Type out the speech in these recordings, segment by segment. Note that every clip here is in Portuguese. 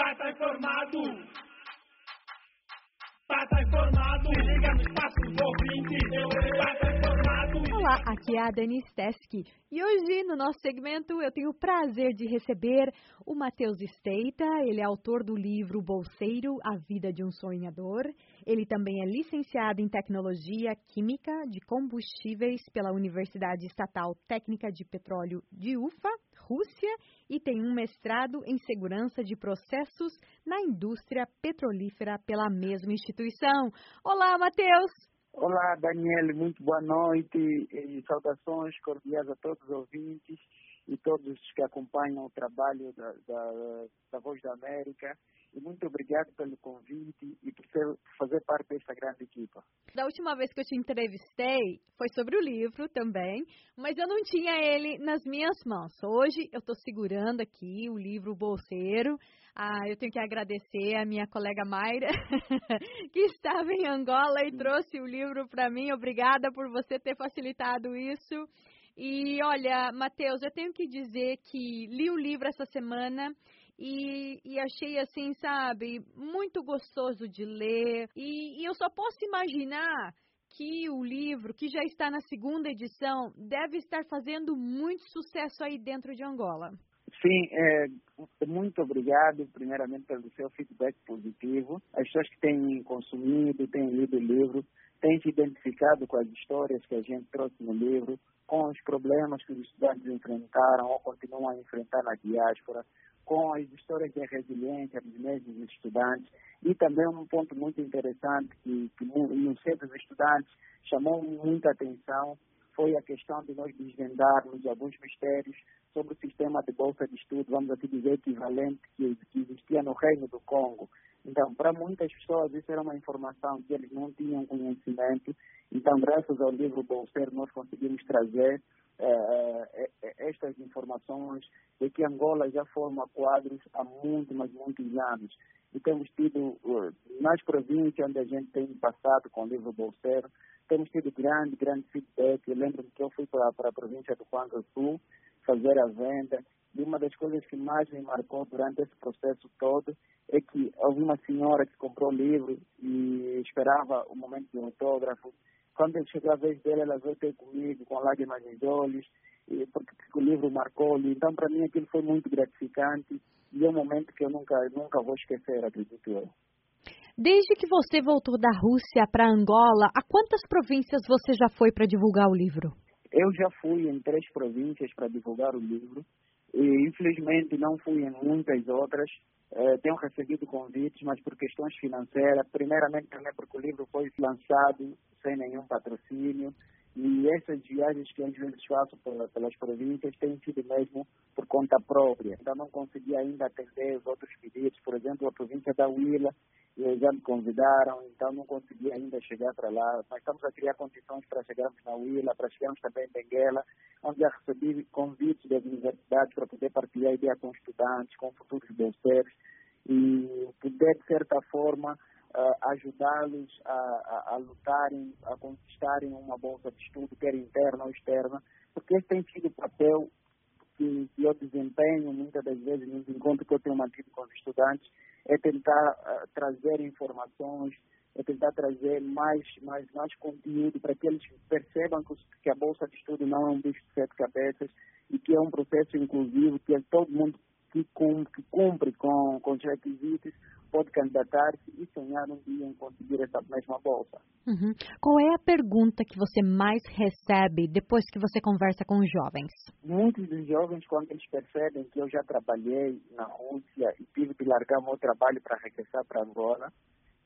Para estar informado. Estar informado. Liga no espaço ouvinte. Para estar informado. Olá, aqui é a Denise Teske e hoje no nosso segmento eu tenho o prazer de receber o Matheus Esteita. Ele é autor do livro Bolseiro, A Vida de um Sonhador. Ele também é licenciado em Tecnologia Química de Combustíveis pela Universidade Estatal Técnica de Petróleo de Ufa, Rússia, e tem um mestrado em Segurança de Processos na Indústria Petrolífera pela mesma instituição. Olá, Matheus! Olá, Daniel, muito boa noite e saudações cordiais a todos os ouvintes e todos que acompanham o trabalho da, da, da Voz da América. E muito obrigado pelo convite e por, ser, por fazer parte desta grande equipa. Da última vez que eu te entrevistei foi sobre o livro também, mas eu não tinha ele nas minhas mãos. Hoje eu estou segurando aqui o livro Bolseiro. Ah, eu tenho que agradecer a minha colega Mayra, que estava em Angola e trouxe o livro para mim. Obrigada por você ter facilitado isso. E olha, Matheus, eu tenho que dizer que li o livro essa semana e, e, achei assim, sabe, muito gostoso de ler. E, e, eu só posso imaginar que o livro, que já está na segunda edição, deve estar fazendo muito sucesso aí dentro de Angola. Sim, é, muito obrigado, primeiramente, pelo seu feedback positivo. As pessoas que têm consumido, têm lido o livro, têm se identificado com as histórias que a gente trouxe no livro, com os problemas que os estudantes enfrentaram ou continuam a enfrentar na diáspora, com as histórias de resiliência dos mesmos estudantes e também um ponto muito interessante que, que no centro dos estudantes chamou muita atenção foi a questão de nós desvendarmos alguns mistérios sobre o sistema de bolsa de estudo, vamos assim dizer, equivalente que, que existia no Reino do Congo. Então, para muitas pessoas, isso era uma informação que eles não tinham conhecimento. Então, graças ao livro Bolseiro, nós conseguimos trazer eh, eh, estas informações de que Angola já forma quadros há muitos, mas muitos anos. E temos tido, nas províncias onde a gente tem passado com o livro Bolseiro, temos tido grande, grande feedback. Eu lembro-me que eu fui para, a província do Quanga Sul fazer a venda e uma das coisas que mais me marcou durante esse processo todo é que houve uma senhora que comprou o livro e esperava o momento do autógrafo. Quando chegou a vez dela, ela veio ter comigo com lágrimas nos olhos, e, porque o livro marcou-lhe. Então, para mim, aquilo foi muito gratificante e é um momento que eu nunca, nunca vou esquecer, acredito eu. Desde que você voltou da Rússia para Angola, a quantas províncias você já foi para divulgar o livro? Eu já fui em três províncias para divulgar o livro e infelizmente não fui em muitas outras. É, tenho recebido convites, mas por questões financeiras, primeiramente também porque o livro foi lançado sem nenhum patrocínio. E essas viagens que às vezes faço pelas províncias têm sido mesmo conta própria. Então não consegui ainda atender os outros pedidos, por exemplo, a província da Huila, já me convidaram, então não consegui ainda chegar para lá. Mas estamos a criar condições para chegarmos na Huila, para chegarmos também em Benguela, onde já recebi convites das universidades para poder partilhar ideia com estudantes, com futuros bolseiros e poder, de certa forma, uh, ajudá-los a, a, a, lutarem, a conquistarem uma bolsa de estudo, quer interna ou externa, porque esse tem sido o papel que, eu desempenho muitas das vezes nos encontros que eu tenho mantido com os estudantes, é tentar uh, trazer informações, é tentar trazer mais, mais, mais conteúdo para que eles percebam que, que a bolsa de estudo não é um bicho de sete cabeças e que é um processo inclusivo, que é todo mundo que, que cumpre com, com os requisitos pode candidatar-se e sonhar um dia em conseguir essa mesma bolsa. Uhum. Qual é a pergunta que você mais recebe depois que você conversa com os jovens? Muitos dos jovens, quando eles percebem que eu já trabalhei na Rússia e tive que largar o meu trabalho para regressar para Angola,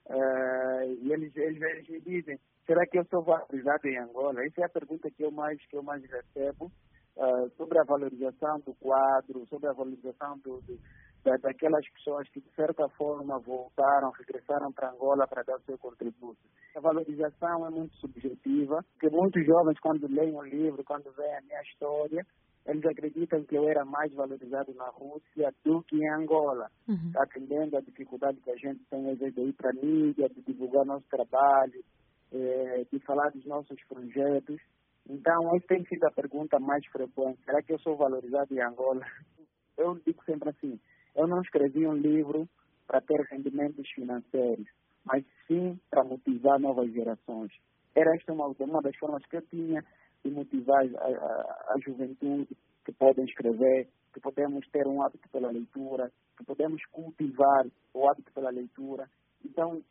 uh, e eles, eles, eles me dizem, será que eu sou valorizado em Angola? Essa é a pergunta que eu mais, que eu mais recebo. Uh, sobre a valorização do quadro, sobre a valorização do, do da, daquelas pessoas que, de certa forma, voltaram, regressaram para Angola para dar o seu contributo. A valorização é muito subjetiva, porque muitos jovens, quando leem o livro, quando veem a minha história, eles acreditam que eu era mais valorizado na Rússia do que em Angola, uhum. atendendo a dificuldade que a gente tem, às vezes, de ir para a mídia, de divulgar nosso trabalho, eh, de falar dos nossos projetos. Então, essa tem sido a pergunta mais frequente. Será que eu sou valorizado em Angola? Eu digo sempre assim, eu não escrevi um livro para ter rendimentos financeiros, mas sim para motivar novas gerações. Era esta uma, uma das formas que eu tinha de motivar a, a, a juventude que podem escrever, que podemos ter um hábito pela leitura, que podemos cultivar o hábito pela leitura. Então,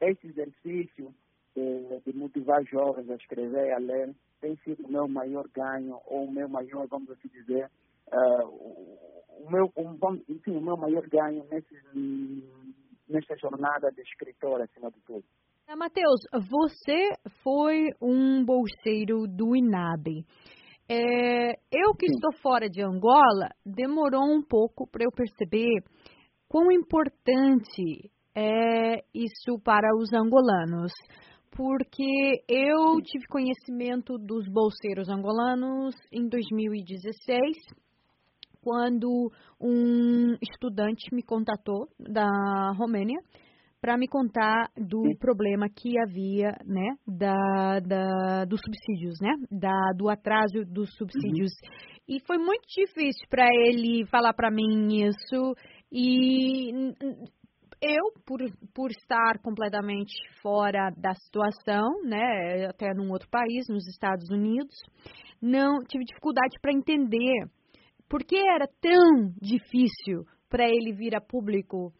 esse exercício de, de motivar jovens a escrever e a ler tem sido o meu maior ganho, ou o meu maior, vamos assim dizer, uh, o, meu, um, enfim, o meu maior ganho nesse, nesta jornada de escritor, acima de tudo. Matheus, você foi um bolseiro do INAB. É, eu que Sim. estou fora de Angola, demorou um pouco para eu perceber quão importante é isso para os angolanos. Porque eu tive conhecimento dos bolseiros angolanos em 2016, quando um estudante me contatou da Romênia para me contar do Sim. problema que havia, né, da, da, dos subsídios, né, da, do atraso dos subsídios. Uhum. E foi muito difícil para ele falar para mim isso e eu, por, por estar completamente fora da situação, né, até num outro país, nos Estados Unidos, não tive dificuldade para entender por que era tão difícil para ele vir a público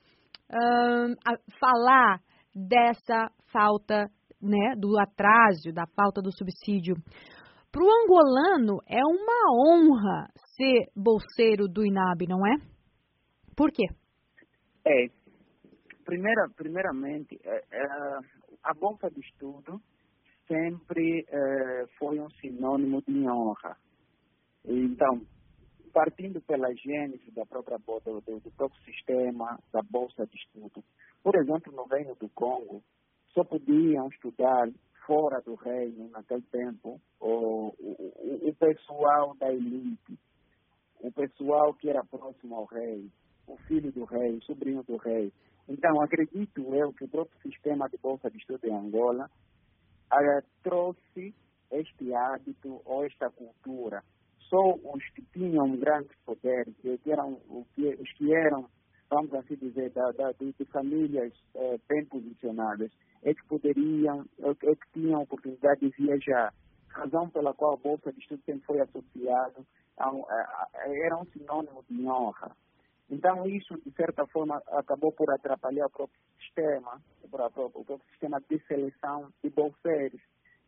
a falar dessa falta, né, do atraso, da falta do subsídio. Para o angolano é uma honra ser bolseiro do INAB, não é? Por quê? É, primeira, primeiramente, é, é, a bolsa de estudo sempre é, foi um sinônimo de honra. Então, partindo pela gênese da própria do, do, próprio sistema da bolsa de estudo. Por exemplo, no Reino do Congo, só podiam estudar fora do reino naquele tempo o, o, o pessoal da elite, o pessoal que era próximo ao rei, o filho do rei, o sobrinho do rei. Então, acredito eu que o próprio sistema de bolsa de estudo em Angola eh, trouxe este hábito ou esta cultura só os que tinham um grande poder, que eram, os que eram, vamos assim dizer, da, da, de, famílias eh, bem posicionadas, é que poderiam, é que tinham a oportunidade de viajar. Razão pela qual a Bolsa de Estudo sempre foi associado, a, a, a, era um sinônimo de honra. Então, isso, de certa forma, acabou por atrapalhar o próprio sistema, o próprio, o próprio sistema de seleção de bolseiros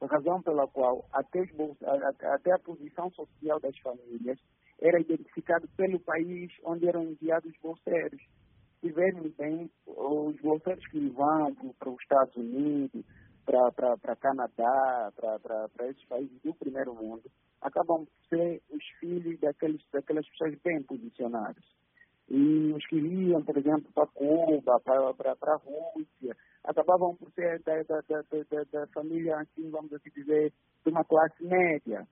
razão pela qual até, até a posição social das famílias era identificado pelo país onde eram enviados os bolseiros. Se vermos bem, os bolseiros que vão para os Estados Unidos, para Canadá, para esses países do primeiro mundo, acabam por ser os filhos daqueles, daquelas pessoas bem posicionadas. E os que iam, por exemplo, para Cuba, para a Rússia, acabavam por ser da, da, da, da, família, assim, vamos assim dizer, de uma classe média.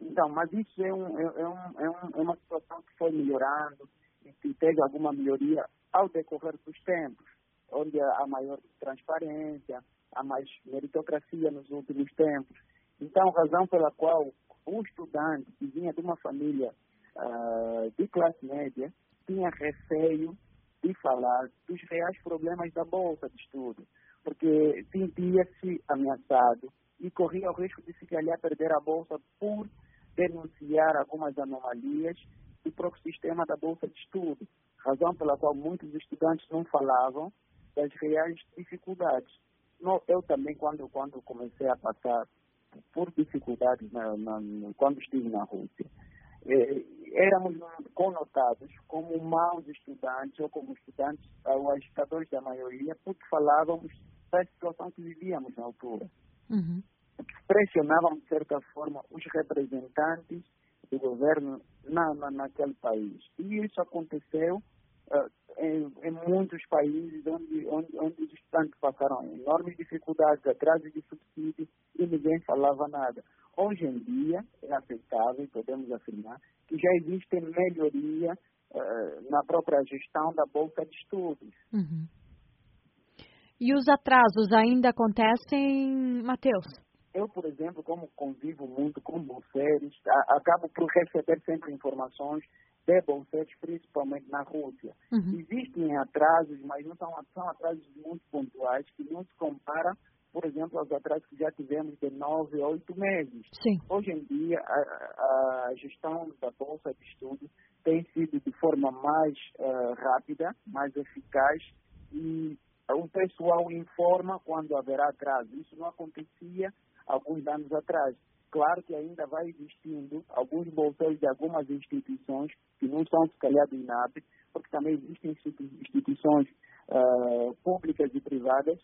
Então, mas isso é, um, é, é, um, é, um, é uma situação que foi melhorando e que teve alguma melhoria ao decorrer dos tempos, onde há maior transparência, há mais meritocracia nos últimos tempos. Então, razão pela qual o estudante que vinha de uma família uh, de classe média tinha receio de falar dos reais problemas da bolsa de estudo, porque sentia-se ameaçado e corria o risco de se calhar perder a bolsa por denunciar algumas anomalias do próprio sistema da bolsa de estudo, razão pela qual muitos estudantes não falavam das reais dificuldades. Eu também, quando, quando comecei a passar por dificuldades na, na, quando estive na Rússia, eh, éramos conotados como maus estudantes ou como estudantes ou agitadores da maioria porque falávamos da situação que vivíamos na altura. Uhum. Pressionávamos, de certa forma, os representantes do governo na, na, naquele país. E isso aconteceu uh, em, em, muitos países onde, onde, onde os estudantes passaram enormes dificuldades, atrasos de subsídio e ninguém falava nada. Hoje em dia, é aceitável, podemos afirmar, que já existe melhoria uh, na própria gestão da Bolsa de Estudos. Uhum. E os atrasos ainda acontecem, Matheus? Eu, por exemplo, como convivo muito com bolseiros, acabo por receber sempre informações de bolseiros, principalmente na Rússia. Uhum. Existem atrasos, mas não são, são atrasos muito pontuais que não se compara, por exemplo, aos atrasos que já tivemos de nove a oito meses. Sim. Hoje em dia, a, a gestão da Bolsa de Estudo tem sido de forma mais uh, rápida, mais eficaz e o pessoal informa quando haverá atraso. Isso não acontecia alguns anos atrás. Claro que ainda vai existindo alguns bolseiros de algumas instituições que não são, se calhar, do INAP, porque também existem instituições uh, públicas e privadas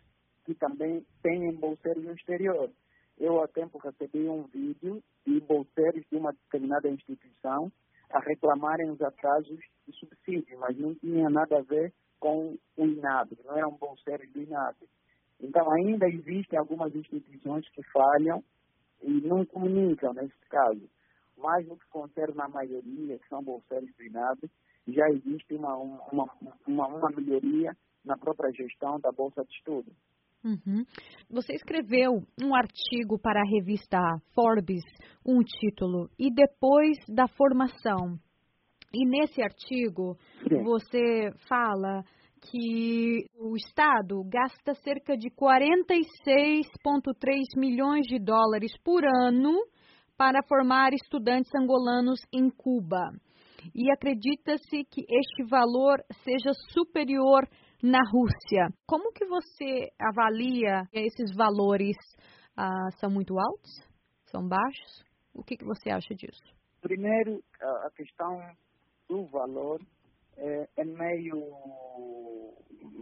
que também têm bolseiros no exterior. Eu, há tempo, recebi um vídeo de bolseiros de uma determinada instituição a reclamarem os atrasos de subsídio, mas não tinha nada a ver com o INAB, não eram bolseiros do INAB. Então, ainda existem algumas instituições que falham e não comunicam, nesse caso. Mas no que concerne a maioria, que são bolseiros do INAB, já existe uma, uma, uma, uma melhoria na própria gestão da Bolsa de Estudo. Uhum. Você escreveu um artigo para a revista Forbes, um título, e depois da formação. E nesse artigo Sim. você fala que o Estado gasta cerca de 46,3 milhões de dólares por ano para formar estudantes angolanos em Cuba. E acredita-se que este valor seja superior na Rússia. Como que você avalia esses valores? Ah, são muito altos? São baixos? O que, que você acha disso? Primeiro, a questão do valor é, é meio,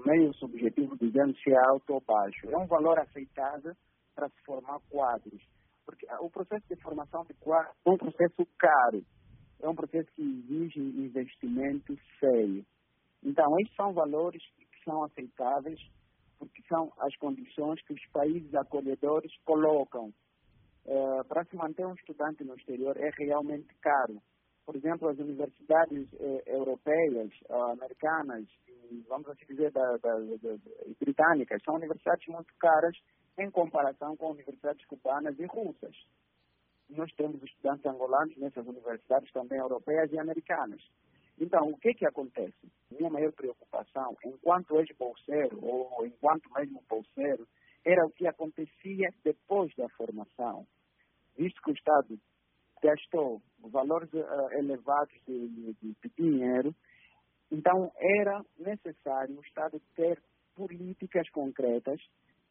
meio subjetivo, digamos, se é alto ou baixo. É um valor aceitável para se formar quadros. Porque o processo de formação de quadros é um processo caro. É um processo que exige investimento sério. Então, esses são valores são aceitáveis, porque são as condições que os países acolhedores colocam. É, para se manter um estudante no exterior é realmente caro por exemplo, as universidades eh, europeias, uh, americanas, e, vamos assim dizer, da, da, da, britânicas, são universidades muito caras em comparação com universidades cubanas e russas. Nós temos estudantes angolanos nessas universidades também europeias e americanas. Então, o que que acontece? Minha maior preocupação, enquanto ex-bolseiro, ou enquanto mesmo bolseiro, era o que acontecia depois da formação. Visto que o Estado gastou valores uh, elevados de, de, de, dinheiro. Então, era necessário o Estado ter políticas concretas.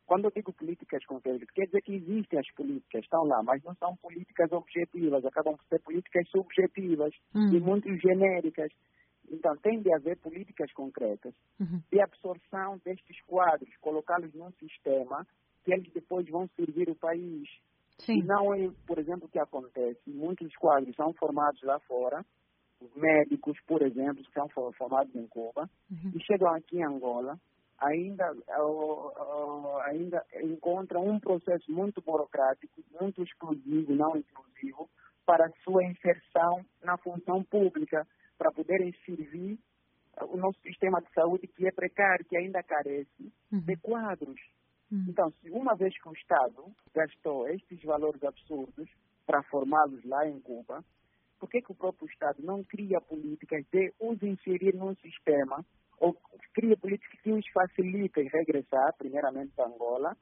Quando eu digo políticas concretas, quer dizer que existem as políticas, estão lá, mas não são políticas objetivas, acabam por ser políticas subjetivas uhum. e muito genéricas. Então, tem de haver políticas concretas uhum. de absorção destes quadros, colocá-los num sistema que eles depois vão servir o país. Sim. Não é, por exemplo, o que acontece. Muitos quadros são formados lá fora, médicos, por exemplo, que são formados em Cuba, uhum. e chegam aqui em Angola, ainda, uh, ainda encontram um processo muito burocrático, muito exclusivo, não inclusivo, para sua inserção na função pública, para poderem servir o nosso sistema de saúde que é precário, que ainda carece uhum. de quadros. Hum. Então, se uma vez que o Estado gastou estes valores absurdos para formá-los lá em Cuba, por que, que o próprio Estado não cria políticas de os inserir num sistema, ou cria políticas que os facilitem regressar, primeiramente para Angola,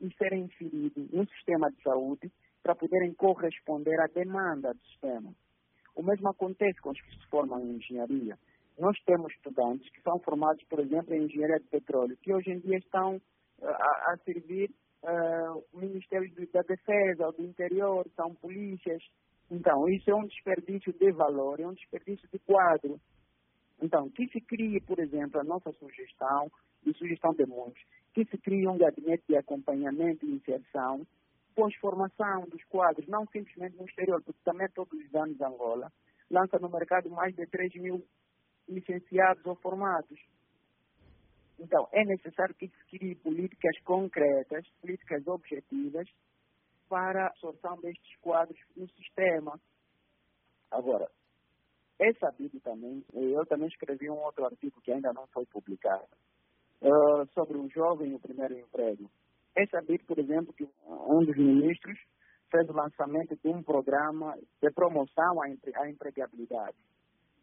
e serem inseridos no sistema de saúde para poderem corresponder à demanda do sistema? O mesmo acontece com os que se formam em engenharia. Nós temos estudantes que são formados, por exemplo, em engenharia de petróleo, que hoje em dia estão a, a servir uh, o Ministério da Defesa, ou do Interior, são polícias. Então, isso é um desperdício de valor, é um desperdício de quadro. Então, que se crie, por exemplo, a nossa sugestão, e sugestão de muitos, que se crie um gabinete de acompanhamento e inserção, pós-formação dos quadros, não simplesmente no exterior, porque também todos os anos Angola lança no mercado mais de 3 mil licenciados ou formados. Então, é necessário que se crie políticas concretas, políticas objetivas, para a absorção destes quadros no sistema. Agora, é sabido também, eu também escrevi um outro artigo que ainda não foi publicado, uh, sobre o jovem e o primeiro emprego. É sabido, por exemplo, que um dos ministros fez o lançamento de um programa de promoção à, empre à empregabilidade.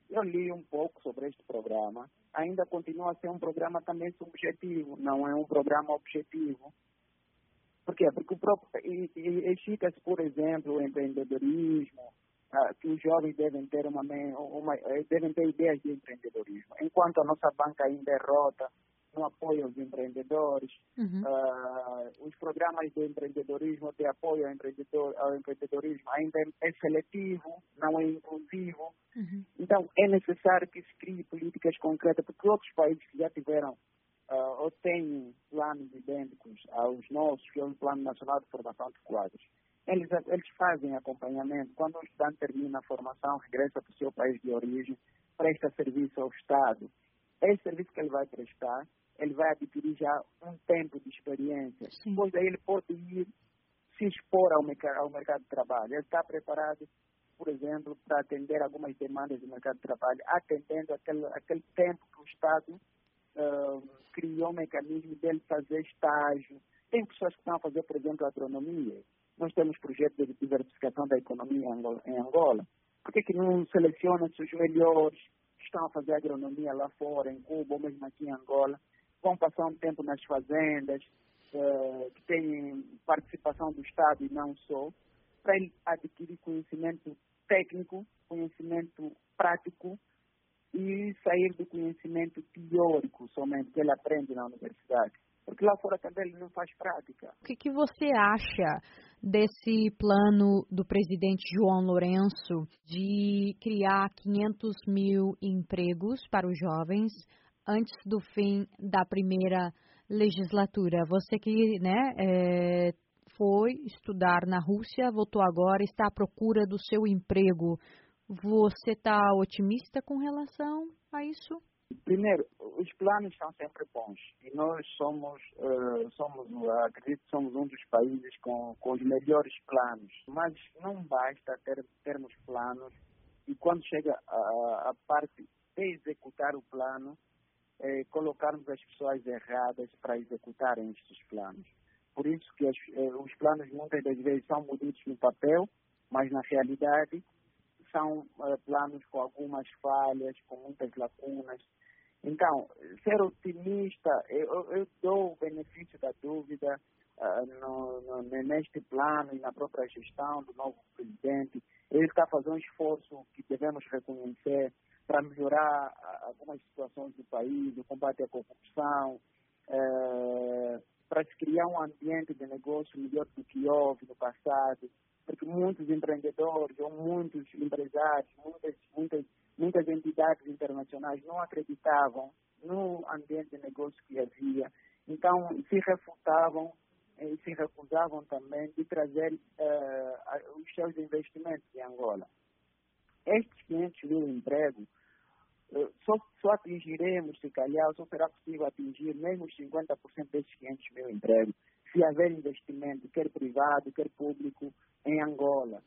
Eu li um pouco sobre este programa. Ainda continua a ser um programa também subjetivo, não é um programa objetivo. Por quê? Porque o próprio, excita-se, por exemplo, o empreendedorismo, que os jovens devem ter uma, uma, eh, devem ter ideias de empreendedorismo. Enquanto a nossa banca ainda é rota, no apoio aos empreendedores, uhum. uh, os programas de empreendedorismo, de apoio ao, empreendedor, ao empreendedorismo ainda é, seletivo, não é inclusivo. Uhum. Então, é necessário que se crie políticas concretas, porque outros países que já tiveram uh, ou têm planos idênticos aos nossos, que é o Plano Nacional de Formação de Quadros, eles, eles fazem acompanhamento. Quando o estudante termina a formação, regressa para o seu país de origem, presta serviço ao Estado. Esse serviço que ele vai prestar ele vai adquirir já um tempo de experiência. Sim. Depois daí ele pode ir se expor ao, mercado, ao mercado de trabalho. Ele está preparado, por exemplo, para atender algumas demandas do mercado de trabalho, atendendo aquele, aquele tempo que o Estado uh, criou um mecanismo dele fazer estágio. Tem pessoas que estão a fazer, por exemplo, agronomia. Nós temos projetos de diversificação da economia em Angola. Por que, que não seleciona-se os melhores que estão a fazer agronomia lá fora, em Cuba ou mesmo aqui em Angola, vão passar um tempo nas fazendas, uh, que têm participação do Estado e não só, para ele adquirir conhecimento técnico, conhecimento prático e sair do conhecimento teórico somente que ele aprende na universidade. Porque lá fora também ele não faz prática. O que, que você acha desse plano do presidente João Lourenço de criar 500 mil empregos para os jovens antes do fim da primeira legislatura. Você que né, é, foi estudar na Rússia, voltou agora, está à procura do seu emprego. Você está otimista com relação a isso? Primeiro, os planos são sempre bons e nós somos, uh, somos acredito somos um dos países com, com os melhores planos, mas não basta ter, termos planos e quando chega a, a parte de executar o plano, é, colocarmos as pessoas erradas para executarem estes planos. Por isso que as, eh, os planos muitas das vezes são bonitos no papel, mas na realidade são eh, planos com algumas falhas, com muitas lacunas. Então, ser otimista, eu, eu dou o benefício da dúvida uh, no, no, neste plano e na própria gestão do novo presidente. Ele está fazendo um esforço que devemos reconhecer para melhorar algumas situações do país, o combate à corrupção, é, para se criar um ambiente de negócio melhor do que houve no passado, porque muitos empreendedores ou muitos empresários, muitas, muitas, muitas entidades internacionais não acreditavam no ambiente de negócio que havia, então se refutavam e se recusavam também de trazer uh, os seus investimentos em Angola. Estes 500 mil empregos eh, só, só atingiremos, se calhar, só será possível atingir mesmo os 50% desses 500 mil empregos, se haver investimento, quer privado, quer público, em Angola,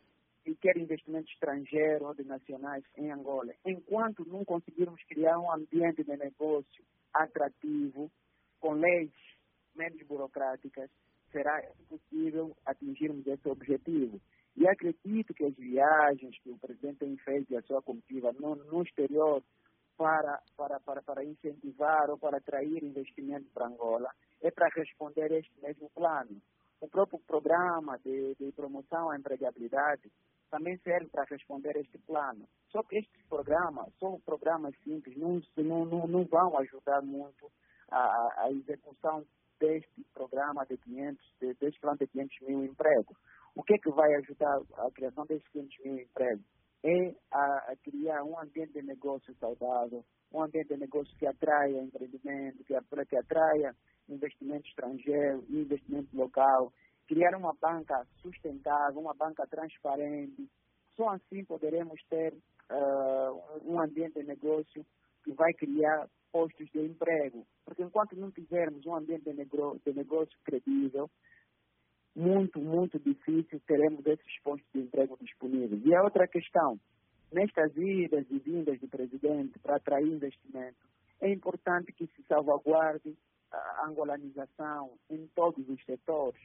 e quer investimento estrangeiro ou de nacionais em Angola. Enquanto não conseguirmos criar um ambiente de negócio atrativo, com leis menos burocráticas, será impossível atingirmos esse objetivo. E acredito que as viagens que o presidente tem feito e a sua comitiva no, no exterior para, para, para, para incentivar ou para atrair investimento para Angola é para responder a este mesmo plano. O próprio programa de, de promoção à empregabilidade também serve para responder a este plano. Só que estes programas são programas simples, não, não, não vão ajudar muito a, a execução deste programa de 500, de, deste plano de 500 mil empregos. O que é que vai ajudar a criação desses 500 mil empregos? É a, a criar um ambiente de negócio saudável, um ambiente de negócio que atraia empreendimento, que, que atraia investimento estrangeiro investimento local, criar uma banca sustentável, uma banca transparente. Só assim poderemos ter uh, um ambiente de negócio que vai criar postos de emprego. Porque enquanto não tivermos um ambiente de, negro, de negócio credível, muito, muito difícil teremos esses postos de emprego disponíveis. E a outra questão, nestas idas e vindas do presidente para atrair investimento, é importante que se salvaguarde a angolanização em todos os setores.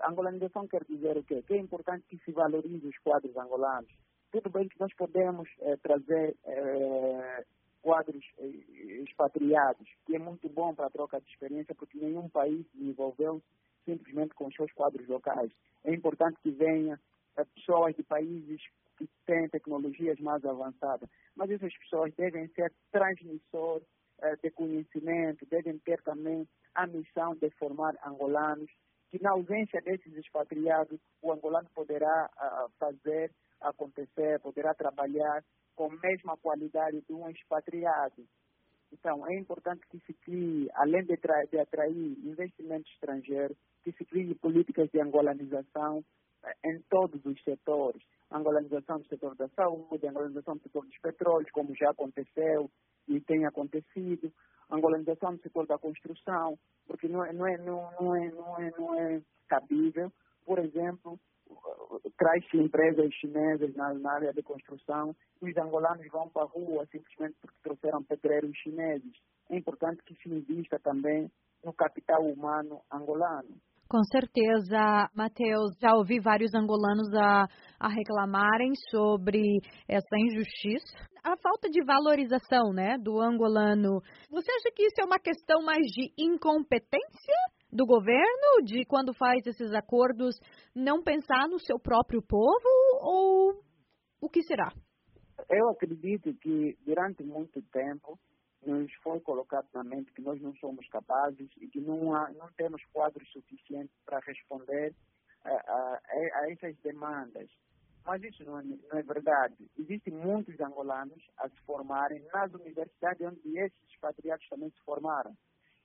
A angolanização quer dizer o quê? Que é importante que se valorize os quadros angolanos. tudo bem que nós podemos eh, trazer eh, quadros eh, expatriados, que é muito bom para a troca de experiência, porque nenhum país desenvolveu simplesmente com os seus quadros locais. É importante que venha pessoas de países que têm tecnologias mais avançadas, mas essas pessoas devem ser transmissores de conhecimento, devem ter também a missão de formar angolanos, que na ausência desses expatriados, o angolano poderá uh, fazer acontecer, poderá trabalhar com a mesma qualidade de um expatriado. Então, é importante que se crie, além de, de atrair investimento estrangeiro, que se crie políticas de angolanização eh, em todos os setores. Angolanização do setor da saúde, angolanização do setor dos petróleos, como já aconteceu e tem acontecido, angolanização do setor da construção, porque não é, não é, não, não é, não é, não é cabível, por exemplo, traz-se empresas chinesas na, na, área de construção e os angolanos vão para a rua simplesmente porque trouxeram pedreiros chineses. É importante que se invista também no capital humano angolano. Com certeza, Matheus, já ouvi vários angolanos a, a reclamarem sobre essa injustiça, a falta de valorização, né, do angolano. Você acha que isso é uma questão mais de incompetência do governo, de quando faz esses acordos, não pensar no seu próprio povo ou o que será? Eu acredito que durante muito tempo nos foi colocado na mente que nós não somos capazes e que não, há, não temos quadros suficientes para responder a, a, a essas demandas. Mas isso não é, não é, verdade. Existem muitos angolanos a se formarem nas universidades onde esses expatriados também se formaram.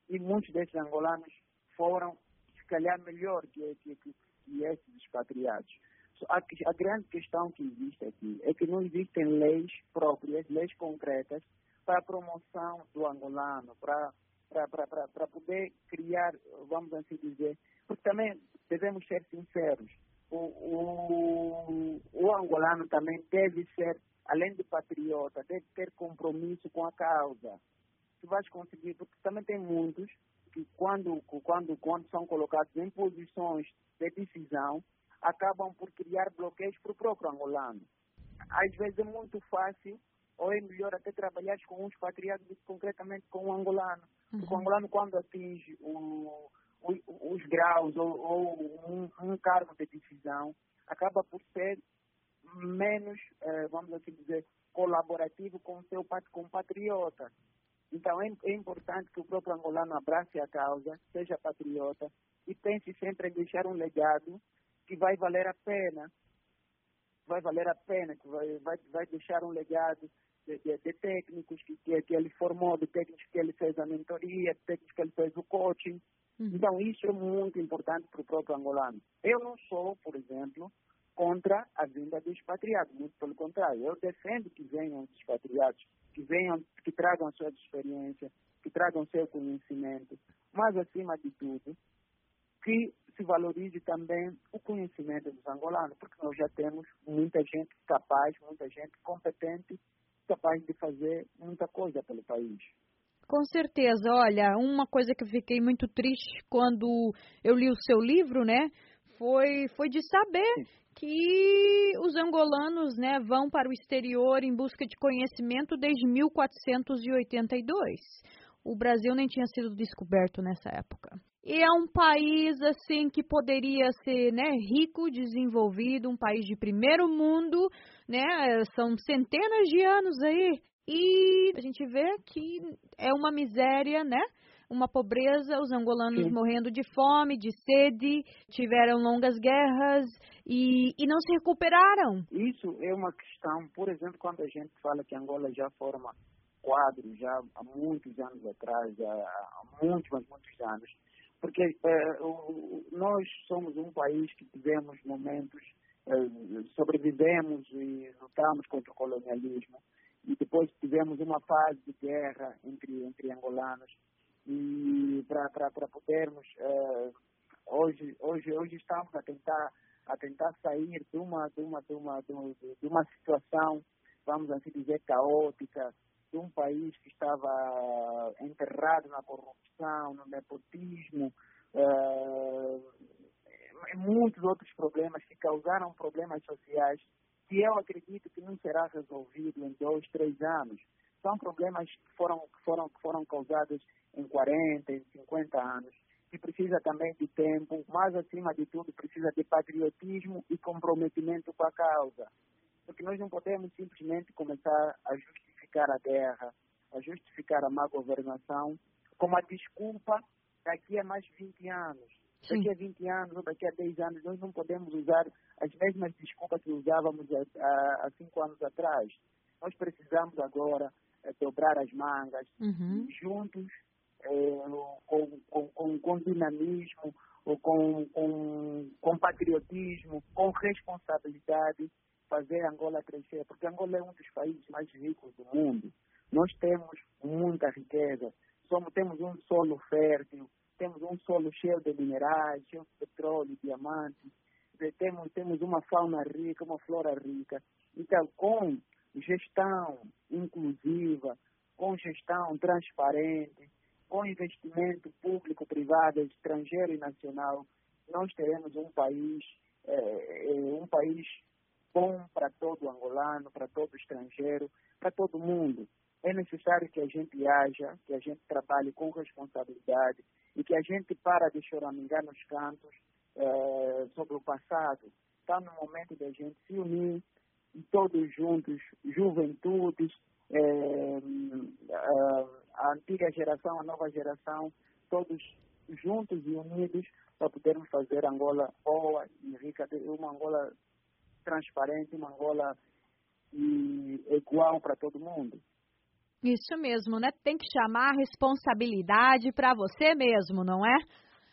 E muitos desses angolanos foram, se calhar, melhor que, que, que, que esses expatriados. A, a grande questão que existe aqui é que não existem leis próprias, leis concretas, para a promoção do angolano, para para poder criar, vamos assim dizer, porque também devemos ser sinceros, o, o, o angolano também deve ser, além de patriota, deve ter compromisso com a causa. Tu vais conseguir, porque também tem muitos que quando, quando, quando são colocados em posições de decisão, acabam por criar bloqueios para o próprio angolano. Às vezes é muito fácil, ou é melhor até trabalhar com uns patriados do que concretamente com o angolano. Uhum. Porque o angolano, quando atinge o, o, os graus ou, ou um, um, cargo de decisão, acaba por ser menos, eh, vamos assim dizer, colaborativo com o seu compatriota. Então é, é, importante que o próprio angolano abrace a causa, seja patriota e pense sempre em deixar um legado que vai valer a pena, vai valer a pena, que vai, vai, vai deixar um legado de, de, de técnicos que, que, que, ele formou, de técnicos que ele fez a mentoria, de técnicos que ele fez o coaching. Uhum. Então isso é muito importante para o próprio angolano. Eu não sou, por exemplo, contra a vinda dos expatriados, muito pelo contrário, eu defendo que venham os expatriados, que venham, que tragam a sua experiência, que tragam seu conhecimento, mas acima de tudo, que se valorize também o conhecimento dos angolanos, porque nós já temos muita gente capaz, muita gente competente, capaz de fazer muita coisa pelo país. Com certeza, olha, uma coisa que eu fiquei muito triste quando eu li o seu livro, né, foi, foi de saber que os angolanos né, vão para o exterior em busca de conhecimento desde 1482. O Brasil nem tinha sido descoberto nessa época. E é um país assim que poderia ser né, rico, desenvolvido, um país de primeiro mundo, né? São centenas de anos aí. E a gente vê que é uma miséria, né? uma pobreza, os angolanos Sim. morrendo de fome, de sede, tiveram longas guerras e, e não se recuperaram. Isso é uma questão, por exemplo, quando a gente fala que Angola já forma quadros já há muitos anos atrás, há muitos, mas muitos anos, porque o, nós somos um país que tivemos momentos, é, sobrevivemos e lutamos contra o colonialismo, e depois tivemos uma fase de guerra entre, entre angolanos, e para podermos uh, hoje hoje hoje estamos a tentar a tentar sair de uma de uma de uma de uma situação vamos assim dizer caótica de um país que estava enterrado na corrupção no nepotismo uh, muitos outros problemas que causaram problemas sociais que eu acredito que não será resolvido em dois, três anos. São problemas que foram, foram, foram causados em 40, em 50 anos, que precisa também de tempo, mas acima de tudo precisa de patriotismo e comprometimento com a causa. Porque nós não podemos simplesmente começar a justificar a guerra, a justificar a má governação, como a desculpa daqui a mais 20 anos. Sim. Daqui a 20 anos ou daqui a 10 anos, nós não podemos usar as mesmas desculpas que usávamos há, há cinco anos atrás. Nós precisamos agora é, dobrar as mangas, uhum. juntos, é, com, com, com, com, dinamismo, com, com, com patriotismo, com responsabilidade, fazer Angola crescer, porque Angola é um dos países mais ricos do mundo. Nós temos muita riqueza, somos, temos um solo fértil, temos um solo cheio de minerais, cheio de petróleo, diamantes, temos, temos uma fauna rica, uma flora rica. Então, com gestão inclusiva, com gestão transparente, com investimento público, privado, estrangeiro e nacional, nós teremos um país, é, um país bom para todo angolano, para todo estrangeiro, para todo mundo. É necessário que a gente haja, que a gente trabalhe com responsabilidade e que a gente para de choramingar nos cantos é, sobre o passado. Está no momento da gente se unir todos juntos, juventudes, é, a antiga geração, a nova geração, todos juntos e unidos para podermos fazer Angola boa e rica, uma Angola transparente, uma Angola igual para todo mundo. Isso mesmo, né? Tem que chamar a responsabilidade para você mesmo, não é?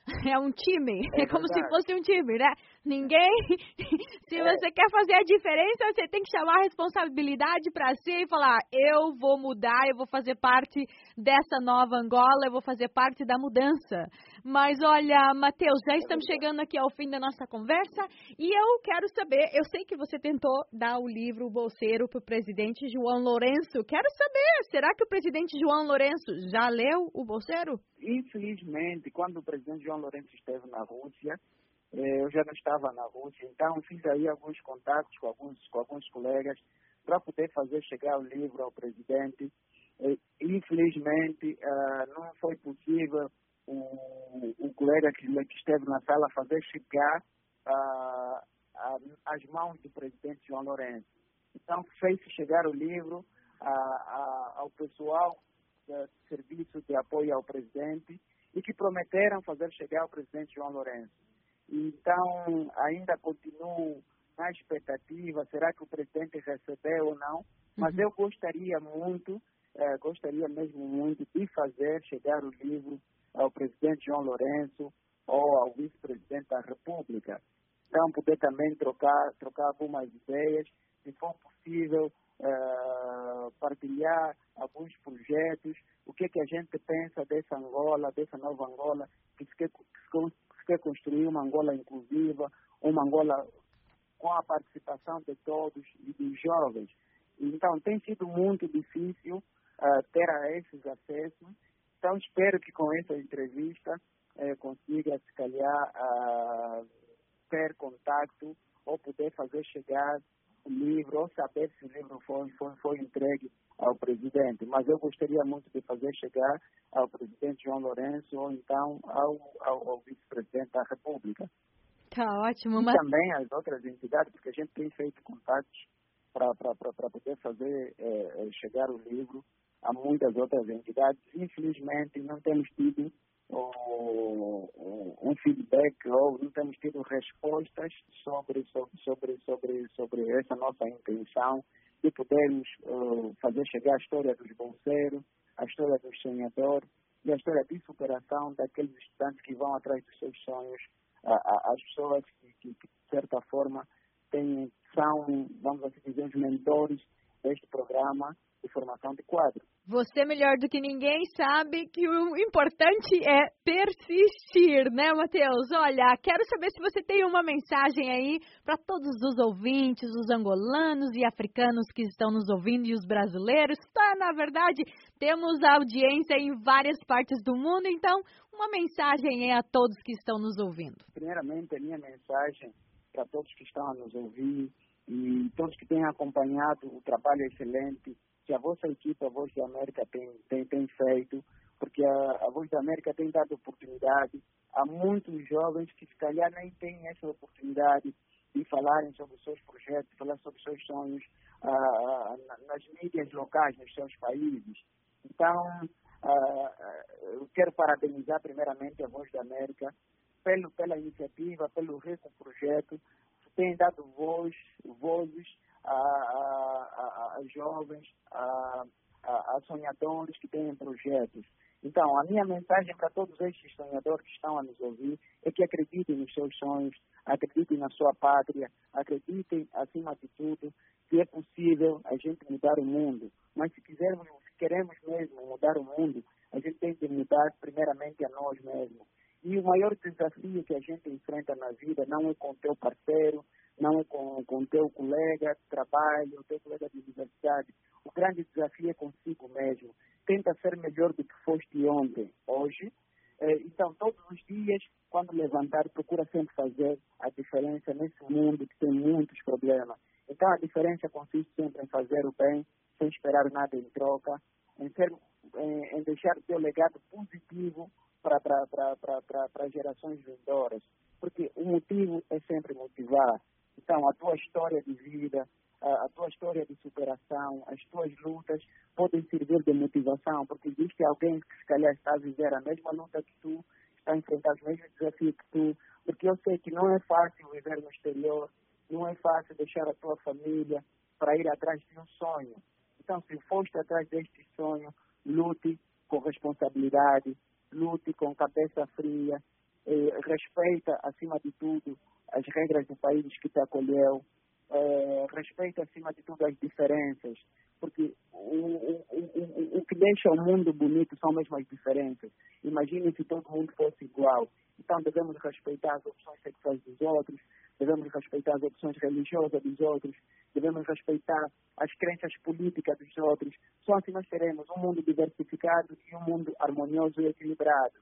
É um time, é, é como se fosse um time, né? Ninguém. Se você quer fazer a diferença, você tem que chamar a responsabilidade para si e falar: eu vou mudar, eu vou fazer parte dessa nova Angola, eu vou fazer parte da mudança. Mas olha, Matheus, já estamos chegando aqui ao fim da nossa conversa e eu quero saber, eu sei que você tentou dar o livro o Bolseiro para o presidente João Lourenço. Quero saber, será que o presidente João Lourenço já leu o Bolseiro? Infelizmente, quando o presidente João Lourenço esteve na Rússia, eu já não estava na Rússia, então fiz aí alguns contatos com alguns, com alguns colegas para poder fazer chegar o livro ao presidente. Infelizmente, ah, não foi possível o, o colega que, esteve na sala fazer chegar uh, a, as mãos do presidente João Lourenço. Então, fez chegar o livro ao pessoal do Serviço de Apoio ao Presidente e que prometeram fazer chegar ao presidente João Lourenço. Então, ainda continuo na expectativa, será que o presidente recebeu ou não, mas uhum. eu gostaria muito, eh, gostaria mesmo muito de fazer chegar o livro ao presidente João Lourenço ou ao vice-presidente da República. Então, poder também trocar, trocar algumas ideias, se for possível, uh, partilhar alguns projetos, o que, é que a gente pensa dessa Angola, dessa nova Angola, que se que se quer construir uma Angola inclusiva, uma Angola com a participação de todos e dos jovens. Então, tem sido muito difícil uh, ter a esses acessos, então, espero que com essa entrevista eh, consiga, se calhar, uh, ter contato ou poder fazer chegar o livro ou saber se o livro foi, foi, foi entregue ao presidente. Mas eu gostaria muito de fazer chegar ao presidente João Lourenço ou então ao, ao, ao vice-presidente da República. Tá ótimo. E mas... também as outras entidades, porque a gente tem feito contatos para poder fazer eh, chegar o livro a muitas outras entidades. Infelizmente, não temos tido um feedback ou não temos tido respostas sobre, sobre, sobre, sobre, essa nossa intenção de podermos uh, fazer chegar a história dos bolseiros, a história dos sonhadores e a história de superação daqueles estudantes que vão atrás dos seus sonhos, as pessoas que, que, que, de certa forma, têm, são, vamos assim dizer, os mentores deste programa de formação de quadro. Você, melhor do que ninguém, sabe que o importante é persistir, né, Matheus? Olha, quero saber se você tem uma mensagem aí para todos os ouvintes, os angolanos e africanos que estão nos ouvindo e os brasileiros. Tá, na verdade, temos audiência em várias partes do mundo, então, uma mensagem é a todos que estão nos ouvindo. Primeiramente, a minha mensagem para todos que estão a nos ouvir e todos que têm acompanhado o trabalho excelente que a vossa equipe, a Voz da América, tem, tem, tem feito, porque a, a Voz da América tem dado oportunidade a muitos jovens que se calhar nem têm essa oportunidade de falarem sobre os seus projetos, falar sobre os seus sonhos ah, nas mídias locais, nos seus países. Então, ah, eu quero parabenizar primeiramente a Voz da América pelo, pela iniciativa, pelo rico projeto, que tem dado voz, vozes a, a, a jovens, a, a, sonhadores que têm projetos. Então, a minha mensagem para todos estes sonhadores que estão a nos ouvir é que acreditem nos seus sonhos, acreditem na sua pátria, acreditem, acima de tudo, que é possível a gente mudar o mundo. Mas se quisermos, se queremos mesmo mudar o mundo, a gente tem que mudar primeiramente a nós mesmos. E o maior desafio que a gente enfrenta na vida não é com o teu parceiro, não é com, com teu colega de trabalho, teu colega de universidade. O grande desafio é consigo mesmo. Tenta ser melhor do que foste ontem, hoje. É, então, todos os dias, quando levantar, procura sempre fazer a diferença nesse mundo que tem muitos problemas. Então, a diferença consiste sempre em fazer o bem, sem esperar nada em troca, em, ser, em, em deixar o teu legado positivo para gerações vindouras. Porque o motivo é sempre motivar. Então, a tua história de vida, a, tua história de superação, as tuas lutas podem servir de motivação, porque existe alguém que se calhar está a viver a mesma luta que tu, está a enfrentar os mesmos desafios que tu, porque eu sei que não é fácil viver no exterior, não é fácil deixar a tua família para ir atrás de um sonho. Então, se foste atrás deste sonho, lute com responsabilidade, lute com cabeça fria, eh, respeita, acima de tudo, as regras do país que te acolheu, respeita, acima de tudo, as diferenças, porque o, o, o, o que deixa o mundo bonito são mesmo as diferenças. Imagine se todo mundo fosse igual. Então, devemos respeitar as opções sexuais dos outros, devemos respeitar as opções religiosas dos outros, devemos respeitar as crenças políticas dos outros. Só assim nós teremos um mundo diversificado e um mundo harmonioso e equilibrado.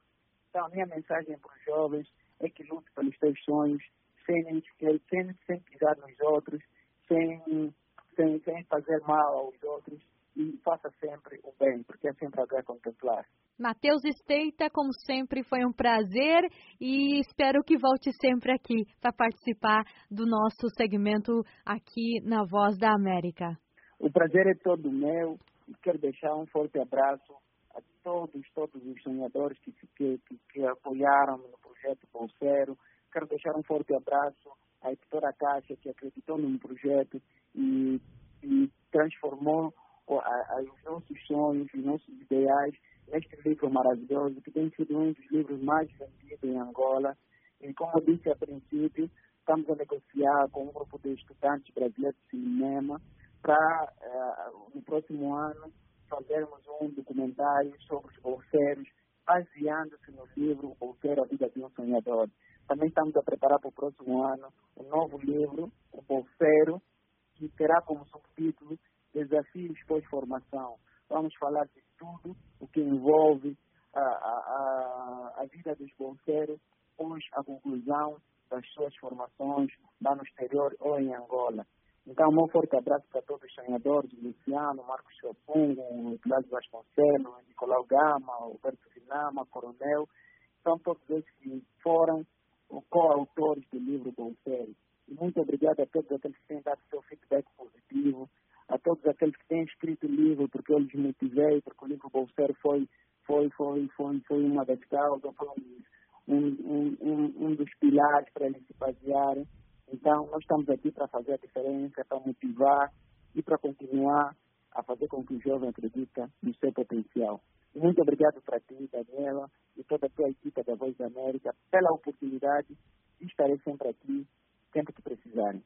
Então, a minha mensagem para os jovens é que lute pelos teus sonhos, sem, sem, sem pisar nos outros, sem, sem, sem fazer mal aos outros e faça sempre o bem, porque é sempre a contemplar. Matheus Esteita, como sempre, foi um prazer e espero que volte sempre aqui para participar do nosso segmento aqui na Voz da América. O prazer é todo meu. Quero deixar um forte abraço a todos, todos os sonhadores que, que, que, que apoiaram no projeto Bolseiro. Quero deixar um forte abraço à editora Caixa, que acreditou no projeto e, e transformou os nossos sonhos, os nossos ideais neste livro maravilhoso, que tem sido um dos livros mais vendidos em Angola. E como eu disse a princípio, estamos a negociar com um grupo de estudantes brasileiros de cinema para, uh, no próximo ano, fazermos um documentário sobre os bolseiros, baseando-se no livro Bolseiro, a Vida de um Sonhador. Também estamos a preparar para o próximo ano um novo livro, O Bolseiro, que terá como subtítulo Desafios pós-formação. Vamos falar de tudo o que envolve a, a, a vida dos bolseiros pós a conclusão das suas formações lá no exterior ou em Angola. Então, um forte abraço para todos os sonhadores, Luciano, Marcos Chopungo, Cláudio Vasconcelos, Nicolau Gama, Alberto Vinama, Coronel, são todos esses que foram coautores do livro Bolseiro. E muito obrigado a todos aqueles que têm dado seu feedback positivo, a todos aqueles que têm escrito o livro, porque eu lhes motivei, porque o livro Bolseiro foi, foi, foi, foi, foi uma das causas, foi um, um, um, um dos pilares para eles se basearem. Então, nós estamos aqui para fazer a diferença, para motivar e para continuar a fazer com que o jovem acredite no seu potencial. Muito obrigado para ti, Daniela, e toda a tua equipe da Voz da América, pela oportunidade e estarei sempre aqui, sempre que precisarem.